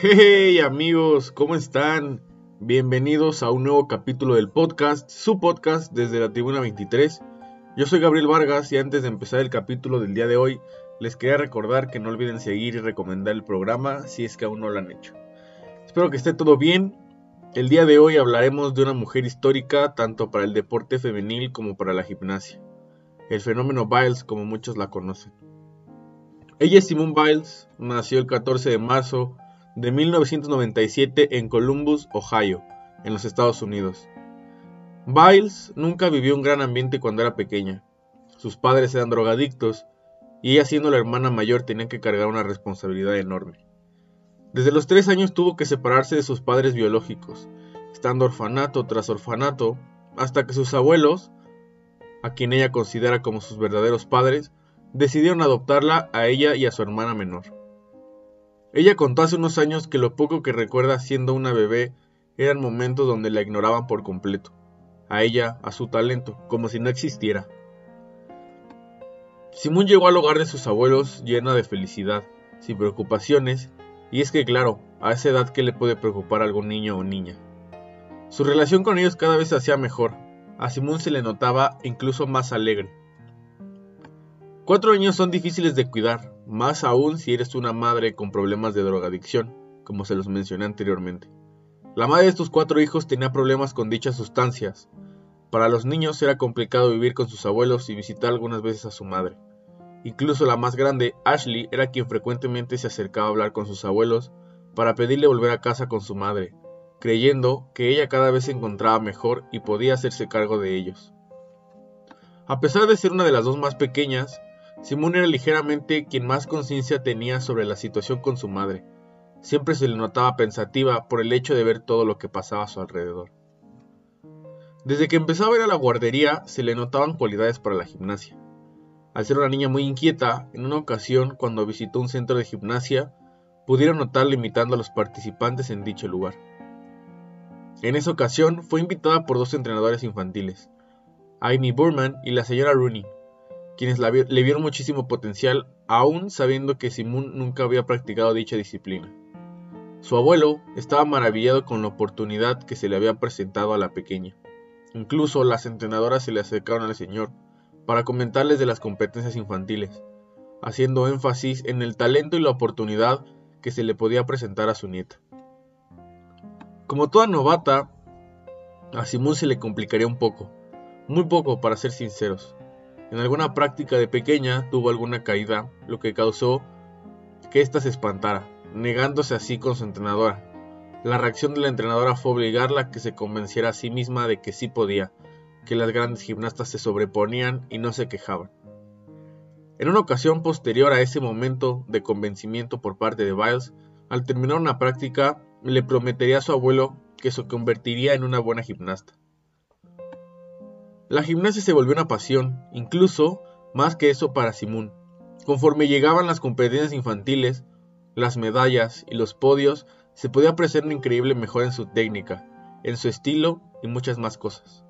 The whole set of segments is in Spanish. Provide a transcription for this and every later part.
Hey amigos, ¿cómo están? Bienvenidos a un nuevo capítulo del podcast, su podcast desde la Tribuna 23. Yo soy Gabriel Vargas y antes de empezar el capítulo del día de hoy, les quería recordar que no olviden seguir y recomendar el programa si es que aún no lo han hecho. Espero que esté todo bien. El día de hoy hablaremos de una mujer histórica tanto para el deporte femenil como para la gimnasia. El fenómeno Biles como muchos la conocen. Ella es Simone Biles, nació el 14 de marzo de 1997 en Columbus, Ohio, en los Estados Unidos. Biles nunca vivió un gran ambiente cuando era pequeña. Sus padres eran drogadictos y ella siendo la hermana mayor tenía que cargar una responsabilidad enorme. Desde los tres años tuvo que separarse de sus padres biológicos, estando orfanato tras orfanato, hasta que sus abuelos, a quien ella considera como sus verdaderos padres, decidieron adoptarla a ella y a su hermana menor. Ella contó hace unos años que lo poco que recuerda siendo una bebé eran momentos donde la ignoraban por completo, a ella, a su talento, como si no existiera. Simón llegó al hogar de sus abuelos llena de felicidad, sin preocupaciones, y es que claro, a esa edad que le puede preocupar a algún niño o niña. Su relación con ellos cada vez se hacía mejor, a Simón se le notaba incluso más alegre. Cuatro niños son difíciles de cuidar, más aún si eres una madre con problemas de drogadicción, como se los mencioné anteriormente. La madre de estos cuatro hijos tenía problemas con dichas sustancias. Para los niños era complicado vivir con sus abuelos y visitar algunas veces a su madre. Incluso la más grande, Ashley, era quien frecuentemente se acercaba a hablar con sus abuelos para pedirle volver a casa con su madre, creyendo que ella cada vez se encontraba mejor y podía hacerse cargo de ellos. A pesar de ser una de las dos más pequeñas, Simón era ligeramente quien más conciencia tenía sobre la situación con su madre. Siempre se le notaba pensativa por el hecho de ver todo lo que pasaba a su alrededor. Desde que empezaba a ir a la guardería se le notaban cualidades para la gimnasia. Al ser una niña muy inquieta, en una ocasión cuando visitó un centro de gimnasia, pudieron notarla imitando a los participantes en dicho lugar. En esa ocasión fue invitada por dos entrenadores infantiles, Amy Burman y la señora Rooney, quienes le vieron muchísimo potencial, aún sabiendo que Simón nunca había practicado dicha disciplina. Su abuelo estaba maravillado con la oportunidad que se le había presentado a la pequeña. Incluso las entrenadoras se le acercaron al señor para comentarles de las competencias infantiles, haciendo énfasis en el talento y la oportunidad que se le podía presentar a su nieta. Como toda novata, a Simón se le complicaría un poco, muy poco para ser sinceros. En alguna práctica de pequeña tuvo alguna caída, lo que causó que ésta se espantara, negándose así con su entrenadora. La reacción de la entrenadora fue obligarla a que se convenciera a sí misma de que sí podía, que las grandes gimnastas se sobreponían y no se quejaban. En una ocasión posterior a ese momento de convencimiento por parte de Biles, al terminar una práctica, le prometería a su abuelo que se convertiría en una buena gimnasta. La gimnasia se volvió una pasión, incluso más que eso para Simón. Conforme llegaban las competencias infantiles, las medallas y los podios, se podía apreciar una increíble mejora en su técnica, en su estilo y muchas más cosas.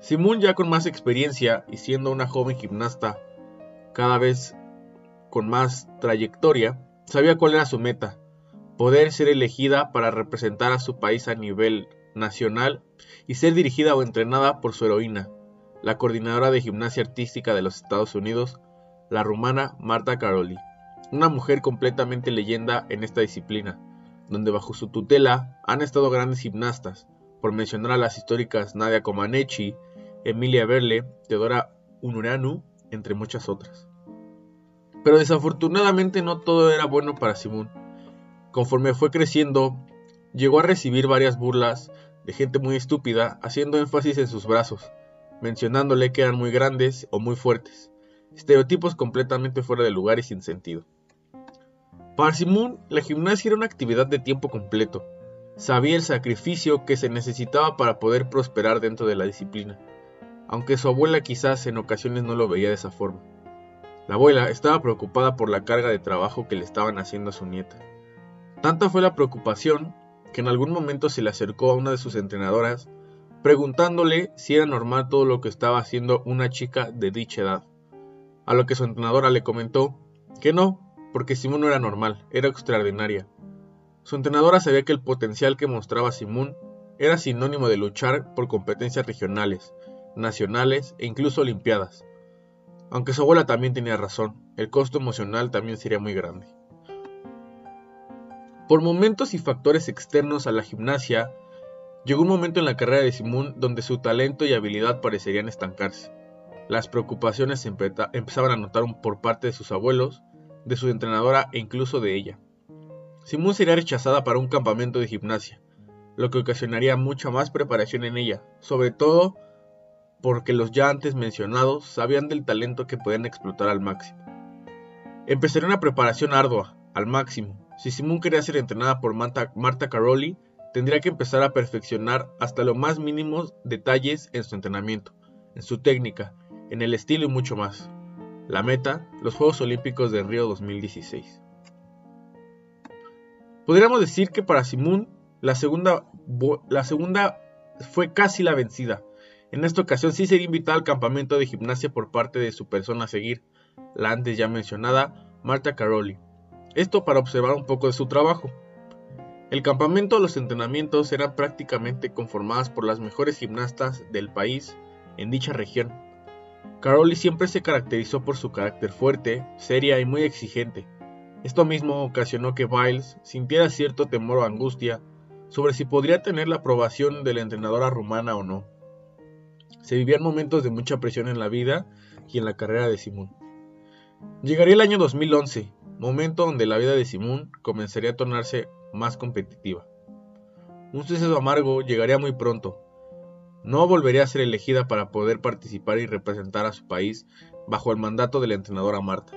Simón ya con más experiencia y siendo una joven gimnasta cada vez con más trayectoria, sabía cuál era su meta, poder ser elegida para representar a su país a nivel nacional y ser dirigida o entrenada por su heroína, la coordinadora de gimnasia artística de los Estados Unidos, la rumana Marta Caroli, una mujer completamente leyenda en esta disciplina, donde bajo su tutela han estado grandes gimnastas, por mencionar a las históricas Nadia Comaneci, Emilia Berle, Teodora Unuranu, entre muchas otras. Pero desafortunadamente no todo era bueno para Simón. Conforme fue creciendo, llegó a recibir varias burlas de gente muy estúpida haciendo énfasis en sus brazos, mencionándole que eran muy grandes o muy fuertes, estereotipos completamente fuera de lugar y sin sentido. Para Simón, la gimnasia era una actividad de tiempo completo. Sabía el sacrificio que se necesitaba para poder prosperar dentro de la disciplina, aunque su abuela quizás en ocasiones no lo veía de esa forma. La abuela estaba preocupada por la carga de trabajo que le estaban haciendo a su nieta. Tanta fue la preocupación que en algún momento se le acercó a una de sus entrenadoras preguntándole si era normal todo lo que estaba haciendo una chica de dicha edad. A lo que su entrenadora le comentó que no, porque Simón no era normal, era extraordinaria. Su entrenadora sabía que el potencial que mostraba Simón era sinónimo de luchar por competencias regionales, nacionales e incluso olimpiadas. Aunque su abuela también tenía razón, el costo emocional también sería muy grande. Por momentos y factores externos a la gimnasia, llegó un momento en la carrera de Simón donde su talento y habilidad parecerían estancarse. Las preocupaciones empezaban a notar por parte de sus abuelos, de su entrenadora e incluso de ella. Simón sería rechazada para un campamento de gimnasia, lo que ocasionaría mucha más preparación en ella, sobre todo porque los ya antes mencionados sabían del talento que podían explotar al máximo. Empezaría una preparación ardua, al máximo. Si Simón quería ser entrenada por Marta, Marta Caroli, tendría que empezar a perfeccionar hasta los más mínimos detalles en su entrenamiento, en su técnica, en el estilo y mucho más. La meta, los Juegos Olímpicos de Río 2016. Podríamos decir que para Simón la segunda, la segunda fue casi la vencida. En esta ocasión sí sería invitada al campamento de gimnasia por parte de su persona a seguir, la antes ya mencionada Marta Caroli. Esto para observar un poco de su trabajo. El campamento o los entrenamientos eran prácticamente conformadas por las mejores gimnastas del país en dicha región. Caroli siempre se caracterizó por su carácter fuerte, seria y muy exigente. Esto mismo ocasionó que Biles sintiera cierto temor o angustia sobre si podría tener la aprobación de la entrenadora rumana o no se vivían momentos de mucha presión en la vida y en la carrera de Simón. Llegaría el año 2011, momento donde la vida de Simón comenzaría a tornarse más competitiva. Un suceso amargo llegaría muy pronto. No volvería a ser elegida para poder participar y representar a su país bajo el mandato de la entrenadora Marta,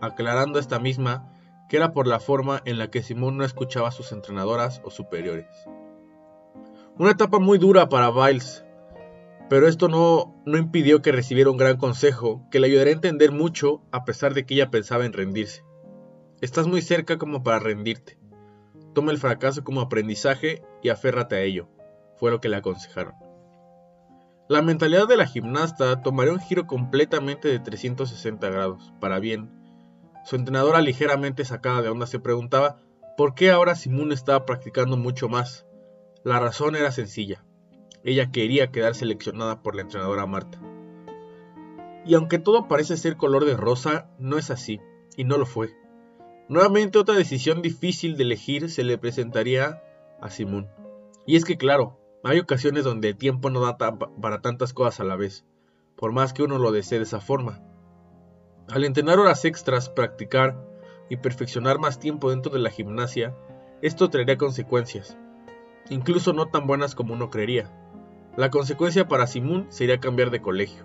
aclarando esta misma que era por la forma en la que Simón no escuchaba a sus entrenadoras o superiores. Una etapa muy dura para Biles, pero esto no, no impidió que recibiera un gran consejo que le ayudaría a entender mucho a pesar de que ella pensaba en rendirse. Estás muy cerca como para rendirte. Toma el fracaso como aprendizaje y aférrate a ello, fue lo que le aconsejaron. La mentalidad de la gimnasta tomaría un giro completamente de 360 grados, para bien. Su entrenadora ligeramente sacada de onda se preguntaba por qué ahora Simón estaba practicando mucho más. La razón era sencilla. Ella quería quedar seleccionada por la entrenadora Marta. Y aunque todo parece ser color de rosa, no es así, y no lo fue. Nuevamente otra decisión difícil de elegir se le presentaría a Simón. Y es que claro, hay ocasiones donde el tiempo no da para tantas cosas a la vez, por más que uno lo desee de esa forma. Al entrenar horas extras, practicar y perfeccionar más tiempo dentro de la gimnasia, esto traería consecuencias, incluso no tan buenas como uno creería. La consecuencia para Simón sería cambiar de colegio.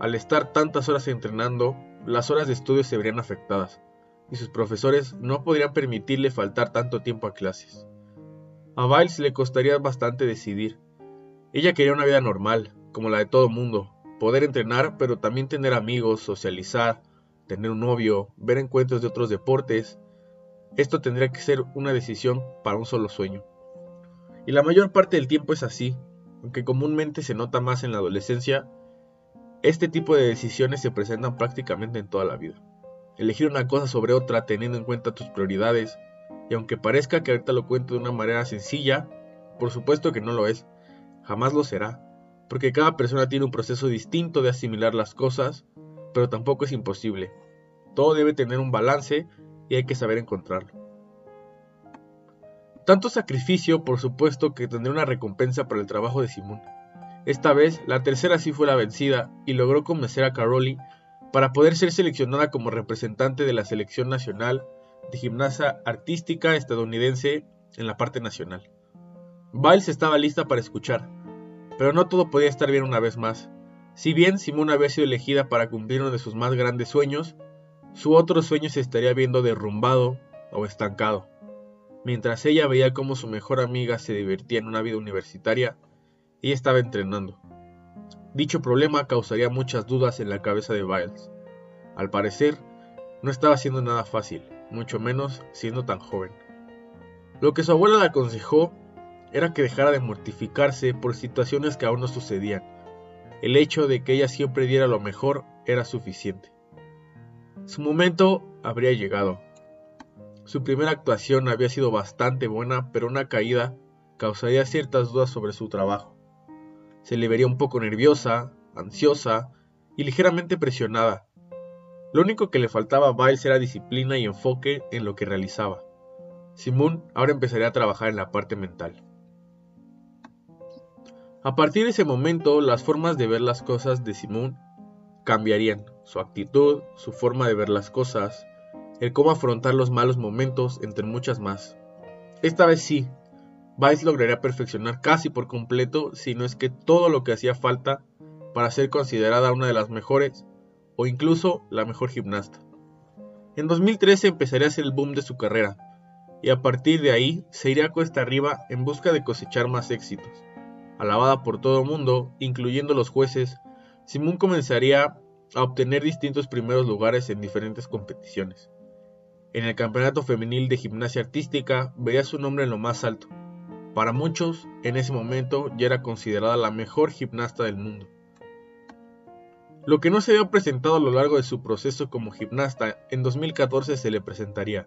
Al estar tantas horas entrenando, las horas de estudio se verían afectadas, y sus profesores no podrían permitirle faltar tanto tiempo a clases. A Biles le costaría bastante decidir. Ella quería una vida normal, como la de todo mundo, poder entrenar, pero también tener amigos, socializar, tener un novio, ver encuentros de otros deportes. Esto tendría que ser una decisión para un solo sueño. Y la mayor parte del tiempo es así, aunque comúnmente se nota más en la adolescencia, este tipo de decisiones se presentan prácticamente en toda la vida. Elegir una cosa sobre otra teniendo en cuenta tus prioridades, y aunque parezca que ahorita lo cuento de una manera sencilla, por supuesto que no lo es, jamás lo será, porque cada persona tiene un proceso distinto de asimilar las cosas, pero tampoco es imposible. Todo debe tener un balance y hay que saber encontrarlo. Tanto sacrificio, por supuesto, que tendrá una recompensa para el trabajo de Simón. Esta vez, la tercera sí fue la vencida y logró convencer a Caroli para poder ser seleccionada como representante de la selección nacional de gimnasia artística estadounidense en la parte nacional. Biles estaba lista para escuchar, pero no todo podía estar bien una vez más. Si bien Simón había sido elegida para cumplir uno de sus más grandes sueños, su otro sueño se estaría viendo derrumbado o estancado. Mientras ella veía cómo su mejor amiga se divertía en una vida universitaria, ella estaba entrenando. Dicho problema causaría muchas dudas en la cabeza de Biles. Al parecer, no estaba haciendo nada fácil, mucho menos siendo tan joven. Lo que su abuela le aconsejó era que dejara de mortificarse por situaciones que aún no sucedían. El hecho de que ella siempre diera lo mejor era suficiente. Su momento habría llegado, Su primera actuación había sido bastante buena, pero una caída causaría ciertas dudas sobre su trabajo. Se le vería un poco nerviosa, ansiosa y ligeramente presionada. Lo único que le faltaba a Biles era disciplina y enfoque en lo que realizaba. Simón ahora empezaría a trabajar en la parte mental. A partir de ese momento, las formas de ver las cosas de Simón cambiarían. Su actitud, su forma de ver las cosas, el cómo afrontar los malos momentos, entre muchas más. Esta vez sí, Vice lograría perfeccionar casi por completo, si no es que todo lo que hacía falta para ser considerada una de las mejores o incluso la mejor gimnasta. En 2013 empezaría a ser el boom de su carrera, y a partir de ahí se iría cuesta arriba en busca de cosechar más éxitos. Alabada por todo el mundo, incluyendo los jueces, Simón comenzaría a obtener distintos primeros lugares en diferentes competiciones. En el campeonato femenil de gimnasia artística vería su nombre en lo más alto. Para muchos, en ese momento ya era considerada la mejor gimnasta del mundo. Lo que no se había presentado a lo largo de su proceso como gimnasta, en 2014 se le presentaría.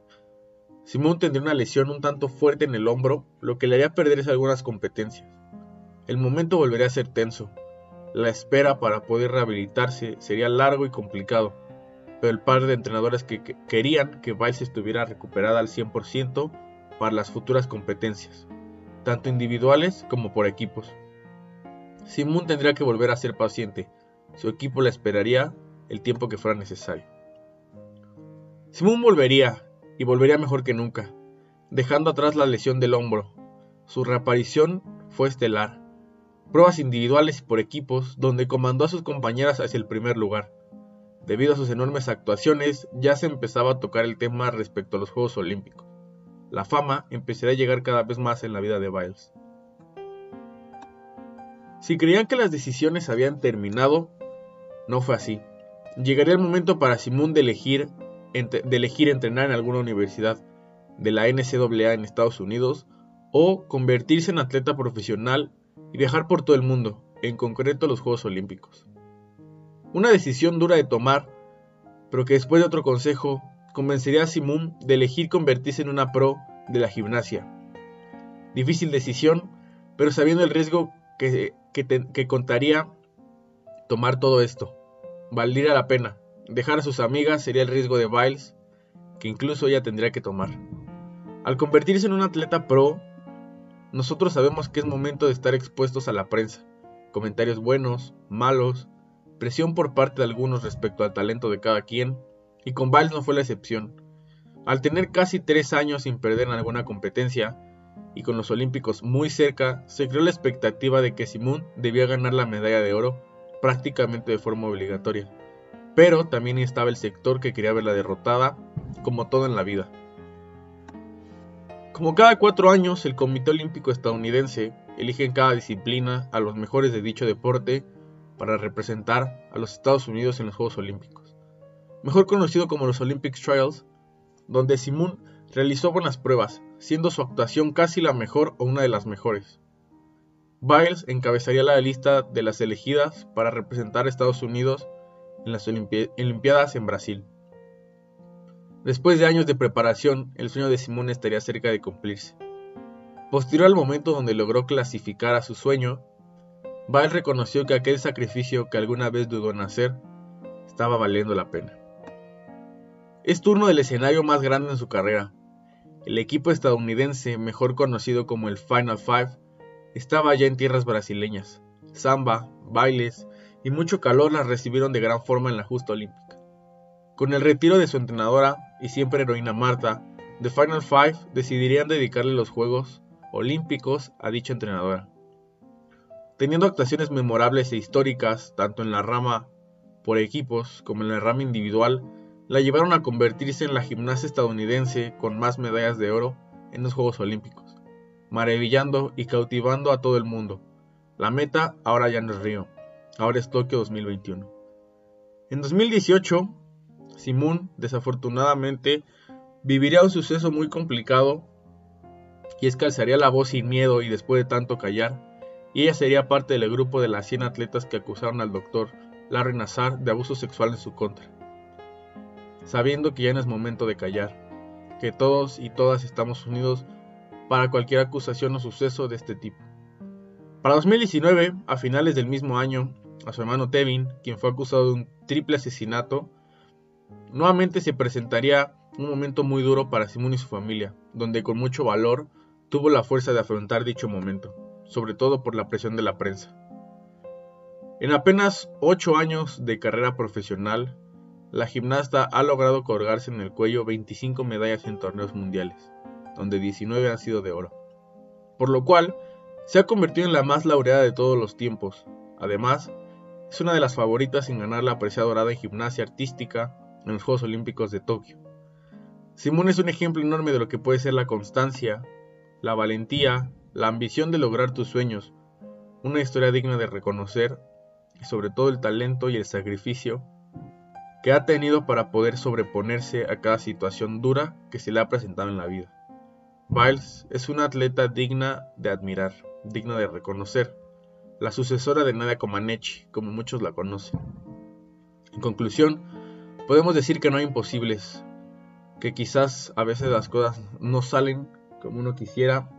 Simón tendría una lesión un tanto fuerte en el hombro, lo que le haría perder algunas competencias. El momento volvería a ser tenso. La espera para poder rehabilitarse sería largo y complicado pero el par de entrenadores que, querían que Biles estuviera recuperada al 100% para las futuras competencias, tanto individuales como por equipos. Simón tendría que volver a ser paciente, su equipo la esperaría el tiempo que fuera necesario. Simón volvería, y volvería mejor que nunca, dejando atrás la lesión del hombro. Su reaparición fue estelar. Pruebas individuales y por equipos, donde comandó a sus compañeras hacia el primer lugar Debido a sus enormes actuaciones, ya se empezaba a tocar el tema respecto a los Juegos Olímpicos. La fama empezaría a llegar cada vez más en la vida de Biles. Si creían que las decisiones habían terminado, no fue así. Llegaría el momento para Simón de elegir, de elegir entrenar en alguna universidad de la NCAA en Estados Unidos o convertirse en atleta profesional y viajar por todo el mundo, en concreto los Juegos Olímpicos. Una decisión dura de tomar, pero que después de otro consejo convencería a Simón de elegir convertirse en una pro de la gimnasia. Difícil decisión, pero sabiendo el riesgo que, que, contaría tomar todo esto. Valdría la pena. Dejar a sus amigas sería el riesgo de Biles, que incluso ella tendría que tomar. Al convertirse en un atleta pro, nosotros sabemos que es momento de estar expuestos a la prensa. Comentarios buenos, malos, presión por parte de algunos respecto al talento de cada quien, y con Biles no fue la excepción. Al tener casi tres años sin perder en alguna competencia, y con los Olímpicos muy cerca, se creó la expectativa de que Simón debía ganar la medalla de oro prácticamente de forma obligatoria. Pero también estaba el sector que quería verla derrotada, como todo en la vida. Como cada cuatro años, el Comité Olímpico estadounidense elige en cada disciplina a los mejores de dicho deporte para representar a los Estados Unidos en los Juegos Olímpicos, mejor conocido como los Olympic Trials, donde Simón realizó buenas pruebas, siendo su actuación casi la mejor o una de las mejores. Biles encabezaría la lista de las elegidas para representar a Estados Unidos en las Olimpiadas en Brasil. Después de años de preparación, el sueño de Simón estaría cerca de cumplirse. Posterior al momento donde logró clasificar a su sueño, Val reconoció que aquel sacrificio que alguna vez dudó en hacer estaba valiendo la pena. Es turno del escenario más grande en su carrera. El equipo estadounidense, mejor conocido como el Final Five, estaba ya en tierras brasileñas. Samba, bailes y mucho calor las recibieron de gran forma en la justa olímpica. Con el retiro de su entrenadora y siempre heroína Marta, The Final Five decidirían dedicarle los Juegos Olímpicos a dicha entrenadora teniendo actuaciones memorables e históricas tanto en la rama por equipos como en la rama individual, la llevaron a convertirse en la gimnasia estadounidense con más medallas de oro en los Juegos Olímpicos, maravillando y cautivando a todo el mundo. La meta ahora ya no es Río, ahora es Tokio 2021. En 2018, Simón desafortunadamente viviría un suceso muy complicado y es que alzaría la voz sin miedo y después de tanto callar, ella sería parte del grupo de las 100 atletas que acusaron al doctor Larry Nassar de abuso sexual en su contra. Sabiendo que ya no es momento de callar, que todos y todas estamos unidos para cualquier acusación o suceso de este tipo. Para 2019, a finales del mismo año, a su hermano Tevin, quien fue acusado de un triple asesinato, nuevamente se presentaría un momento muy duro para Simón y su familia, donde con mucho valor tuvo la fuerza de afrontar dicho momento, sobre todo por la presión de la prensa. En apenas 8 años de carrera profesional, la gimnasta ha logrado colgarse en el cuello 25 medallas en torneos mundiales, donde 19 han sido de oro. Por lo cual, se ha convertido en la más laureada de todos los tiempos. Además, es una de las favoritas en ganar la preciada dorada en gimnasia artística en los Juegos Olímpicos de Tokio. Simón es un ejemplo enorme de lo que puede ser la constancia, la valentía, la ambición de lograr tus sueños, una historia digna de reconocer y sobre todo el talento y el sacrificio que ha tenido para poder sobreponerse a cada situación dura que se le ha presentado en la vida. Biles es una atleta digna de admirar, digna de reconocer, la sucesora de Nadia Comaneci, como muchos la conocen. En conclusión, podemos decir que no hay imposibles, que quizás a veces las cosas no salen como uno quisiera,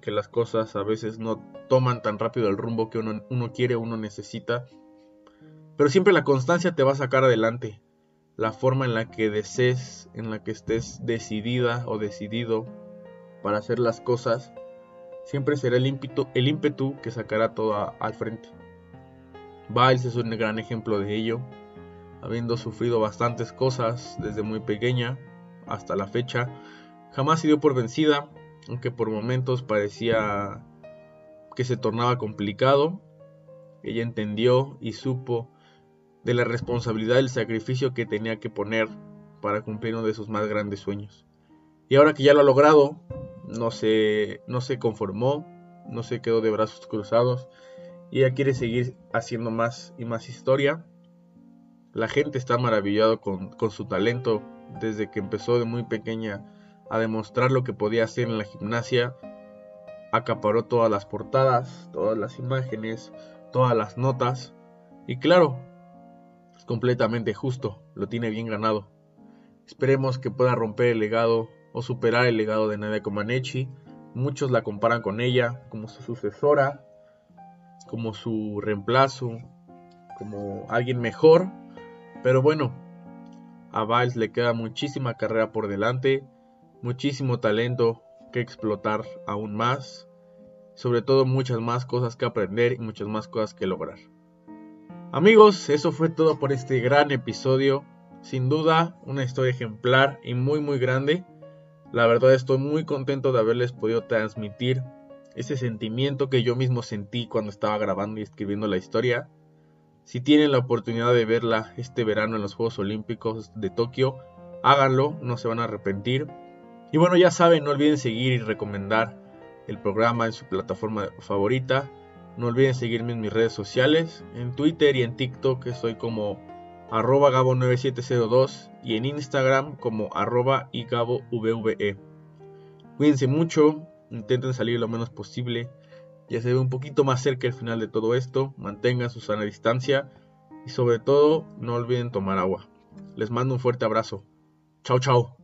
que las cosas a veces no toman tan rápido el rumbo que uno, uno quiere, uno necesita, pero siempre la constancia te va a sacar adelante. La forma en la que desees, en la que estés decidida o decidido para hacer las cosas, siempre será el ímpetu, que sacará todo al frente. Biles es un gran ejemplo de ello, habiendo sufrido bastantes cosas desde muy pequeña hasta la fecha, jamás se dio por vencida, aunque por momentos parecía que se tornaba complicado. Ella entendió y supo de la responsabilidad y el sacrificio que tenía que poner para cumplir uno de sus más grandes sueños. Y ahora que ya lo ha logrado, no se, no se conformó, no se quedó de brazos cruzados y ella quiere seguir haciendo más y más historia. La gente está maravillado con, con su talento desde que empezó de muy pequeña a demostrar lo que podía hacer en la gimnasia. Acaparó todas las portadas, todas las imágenes, todas las notas. Y claro, completamente justo, lo tiene bien ganado. Esperemos que pueda romper el legado o superar el legado de Nadia Comaneci. Muchos la comparan con ella como su sucesora, como su reemplazo, como alguien mejor. Pero bueno, a Biles le queda muchísima carrera por delante, muchísimo talento que explotar aún más, sobre todo muchas más cosas que aprender y muchas más cosas que lograr. Amigos, eso fue todo por este gran episodio. Sin duda, una historia ejemplar y muy muy grande. La verdad estoy muy contento de haberles podido transmitir ese sentimiento que yo mismo sentí cuando estaba grabando y escribiendo la historia. Si tienen la oportunidad de verla este verano en los Juegos Olímpicos de Tokio, háganlo, no se van a arrepentir. Y bueno, ya saben, no olviden seguir y recomendar el programa en su plataforma favorita. No olviden seguirme en mis redes sociales, en Twitter y en TikTok estoy como arroba gabo9702 y en Instagram como arroba igabovve. Cuídense mucho, intenten salir lo menos posible, ya se ve un poquito más cerca el final de todo esto, mantengan su sana distancia y sobre todo no olviden tomar agua. Les mando un fuerte abrazo. Chao, chao.